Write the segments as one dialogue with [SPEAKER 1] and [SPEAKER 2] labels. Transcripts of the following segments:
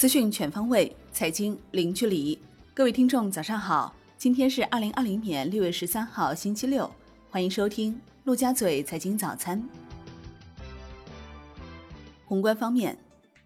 [SPEAKER 1] 资讯全方位，财经零距离。各位听众，早上好！今天是二零二零年六月十三号，星期六。欢迎收听陆家嘴财经早餐。宏观方面，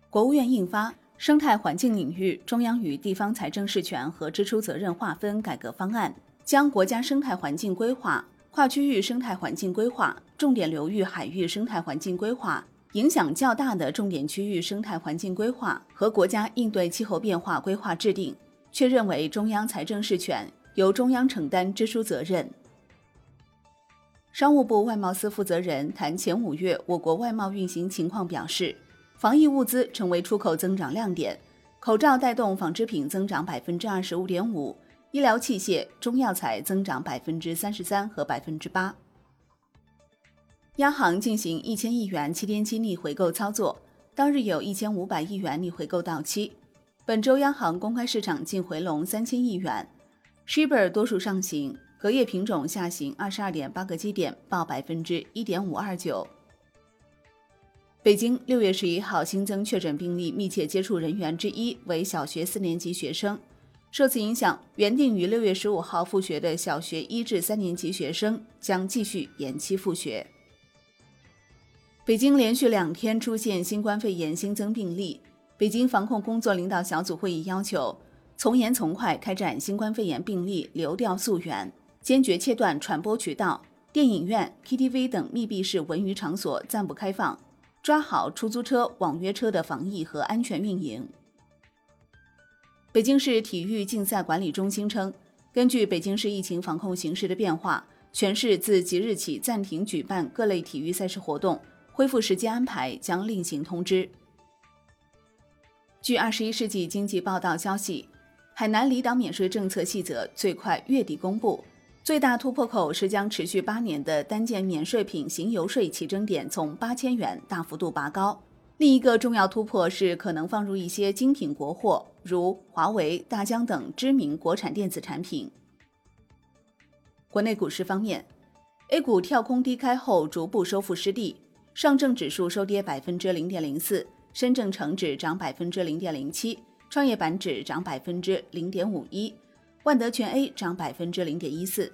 [SPEAKER 1] 国务院印发《生态环境领域中央与地方财政事权和支出责任划分改革方案》，将国家生态环境规划、跨区域生态环境规划、重点流域海域生态环境规划。影响较大的重点区域生态环境规划和国家应对气候变化规划制定，确认为中央财政事权，由中央承担支出责任。商务部外贸司负责人谈前五月我国外贸运行情况表示，防疫物资成为出口增长亮点，口罩带动纺织品增长百分之二十五点五，医疗器械、中药材增长百分之三十三和百分之八。央行进行一千亿元七天期逆回购操作，当日有一千五百亿元逆回购到期。本周央行公开市场净回笼三千亿元，Shibor 多数上行，隔夜品种下行二十二点八个基点，报百分之一点五二九。北京六月十一号新增确诊病例密切接触人员之一为小学四年级学生，受此影响，原定于六月十五号复学的小学一至三年级学生将继续延期复学。北京连续两天出现新冠肺炎新增病例，北京防控工作领导小组会议要求从严从快开展新冠肺炎病例流调溯源，坚决切断传播渠道。电影院、KTV 等密闭式文娱场所暂不开放，抓好出租车、网约车的防疫和安全运营。北京市体育竞赛管理中心称，根据北京市疫情防控形势的变化，全市自即日起暂停举办各类体育赛事活动。恢复时间安排将另行通知。据《二十一世纪经济报道》消息，海南离岛免税政策细则最快月底公布，最大突破口是将持续八年的单件免税品行邮税起征点从八千元大幅度拔高。另一个重要突破是可能放入一些精品国货，如华为、大疆等知名国产电子产品。国内股市方面，A 股跳空低开后逐步收复失地。上证指数收跌百分之零点零四，深证成指涨百分之零点零七，创业板指涨百分之零点五一，万德全 A 涨百分之零点一四，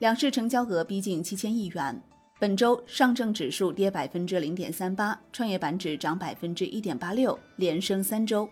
[SPEAKER 1] 两市成交额逼近七千亿元。本周上证指数跌百分之零点三八，创业板指涨百分之一点八六，连升三周。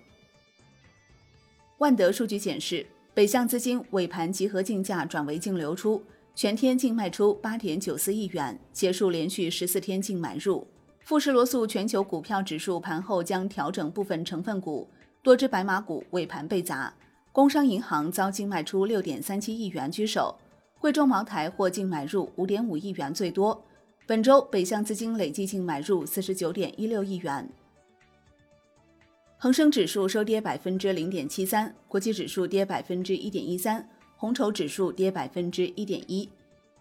[SPEAKER 1] 万德数据显示，北向资金尾盘集合竞价转为净流出。全天净卖出八点九四亿元，结束连续十四天净买入。富时罗素全球股票指数盘后将调整部分成分股，多只白马股尾盘被砸。工商银行遭净卖出六点三七亿元居首，贵州茅台或净买入五点五亿元最多。本周北向资金累计净买入四十九点一六亿元。恒生指数收跌百分之零点七三，国际指数跌百分之一点一三。红筹指数跌百分之一点一，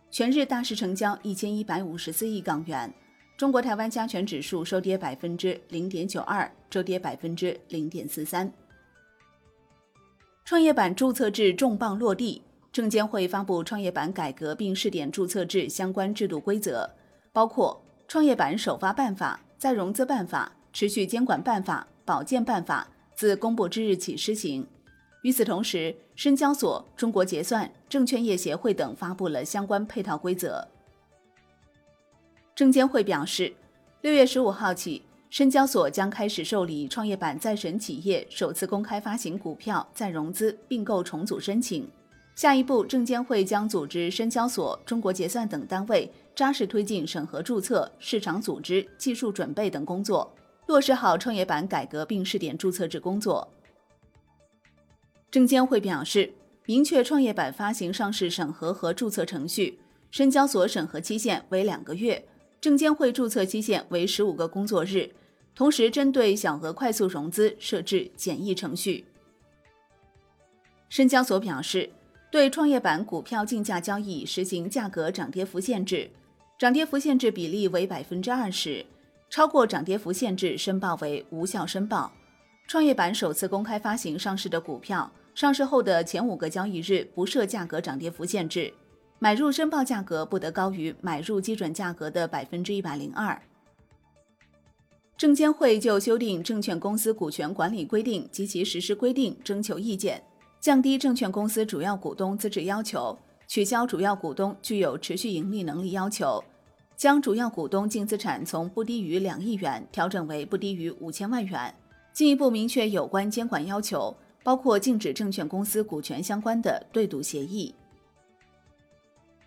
[SPEAKER 1] 全日大市成交一千一百五十四亿港元。中国台湾加权指数收跌百分之零点九二，周跌百分之零点四三。创业板注册制重磅落地，证监会发布创业板改革并试点注册制相关制度规则，包括创业板首发办法、再融资办法、持续监管办法、保荐办法，自公布之日起施行。与此同时，深交所、中国结算、证券业协会等发布了相关配套规则。证监会表示，六月十五号起，深交所将开始受理创业板再审企业首次公开发行股票再融资并购重组申请。下一步，证监会将组织深交所、中国结算等单位扎实推进审核注册、市场组织、技术准备等工作，落实好创业板改革并试点注册制工作。证监会表示，明确创业板发行上市审核和注册程序，深交所审核期限为两个月，证监会注册期限为十五个工作日。同时，针对小额快速融资设置简易程序。深交所表示，对创业板股票竞价交易实行价格涨跌幅限制，涨跌幅限制比例为百分之二十，超过涨跌幅限制申报为无效申报。创业板首次公开发行上市的股票，上市后的前五个交易日不设价格涨跌幅限制，买入申报价格不得高于买入基准价格的百分之一百零二。证监会就修订《证券公司股权管理规定》及其实施规定征求意见，降低证券公司主要股东资质要求，取消主要股东具有持续盈利能力要求，将主要股东净资产从不低于两亿元调整为不低于五千万元，进一步明确有关监管要求，包括禁止证券公司股权相关的对赌协议。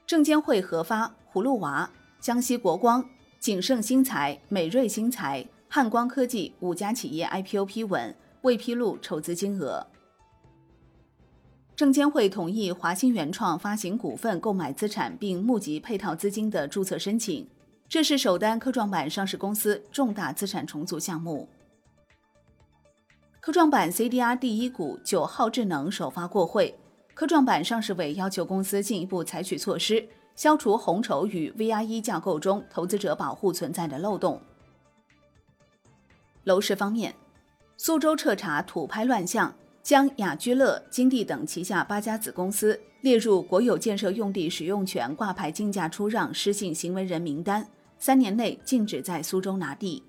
[SPEAKER 1] 证监会核发葫芦娃、江西国光、景盛新材、美瑞新材。汉光科技五家企业 IPO 批文未披露筹资金额。证监会同意华兴原创发行股份购买资产并募集配套资金的注册申请，这是首单科创板上市公司重大资产重组项目。科创板 CDR 第一股九号智能首发过会，科创板上市委要求公司进一步采取措施，消除红筹与 VIE 架构中投资者保护存在的漏洞。楼市方面，苏州彻查土拍乱象，将雅居乐、金地等旗下八家子公司列入国有建设用地使用权挂牌竞价出让失信行为人名单，三年内禁止在苏州拿地。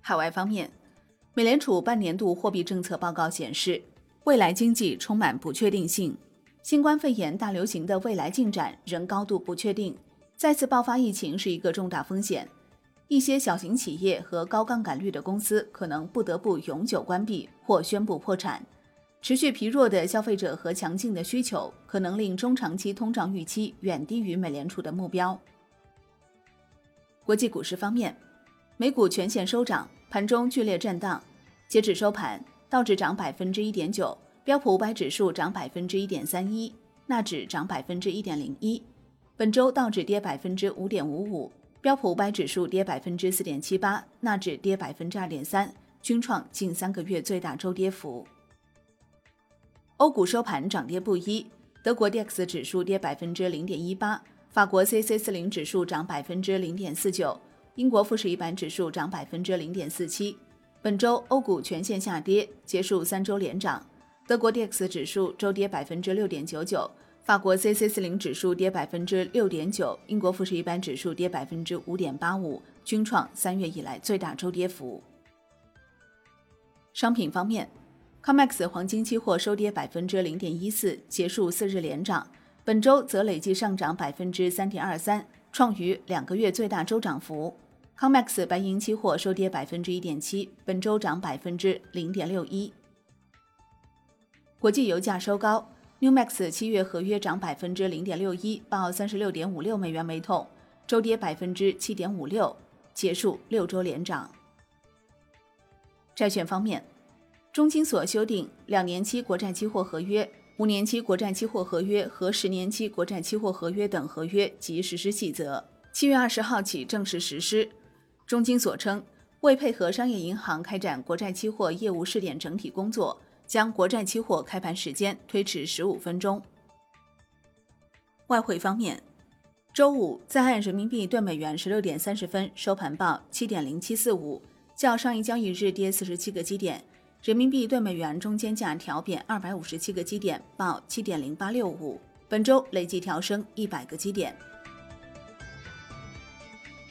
[SPEAKER 1] 海外方面，美联储半年度货币政策报告显示，未来经济充满不确定性，新冠肺炎大流行的未来进展仍高度不确定，再次爆发疫情是一个重大风险。一些小型企业和高杠杆率的公司可能不得不永久关闭或宣布破产。持续疲弱的消费者和强劲的需求可能令中长期通胀预期远低于美联储的目标。国际股市方面，美股全线收涨，盘中剧烈震荡。截止收盘，道指涨百分之一点九，标普五百指数涨百分之一点三一，纳指涨百分之一点零一。本周道指跌百分之五点五五。标普五百指数跌百分之四点七八，纳指跌百分之二点三，均创近三个月最大周跌幅。欧股收盘涨跌不一，德国 D X 指数跌百分之零点一八，法国 C C 四零指数涨百分之零点四九，英国富时一百指数涨百分之零点四七。本周欧股全线下跌，结束三周连涨，德国 D X 指数周跌百分之六点九九。法国 C C 四零指数跌百分之六点九，英国富时一百指数跌百分之五点八五，均创三月以来最大周跌幅。商品方面，COMEX 黄金期货收跌百分之零点一四，结束四日连涨，本周则累计上涨百分之三点二三，创逾两个月最大周涨幅。COMEX 白银期货收跌百分之一点七，本周涨百分之零点六一。国际油价收高。New Max 七月合约涨百分之零点六一，报三十六点五六美元每桶，周跌百分之七点五六，结束六周连涨。债券方面，中金所修订两年期国债期货合约、五年期国债期货合约和十年期国债期货合约等合约及实施细则，七月二十号起正式实施。中金所称，为配合商业银行开展国债期货业务试点整体工作。将国债期货开盘时间推迟十五分钟。外汇方面，周五在岸人民币兑美元十六点三十分收盘报七点零七四五，较上一交易日跌四十七个基点。人民币兑美元中间价调贬二百五十七个基点，报七点零八六五。本周累计调升一百个基点。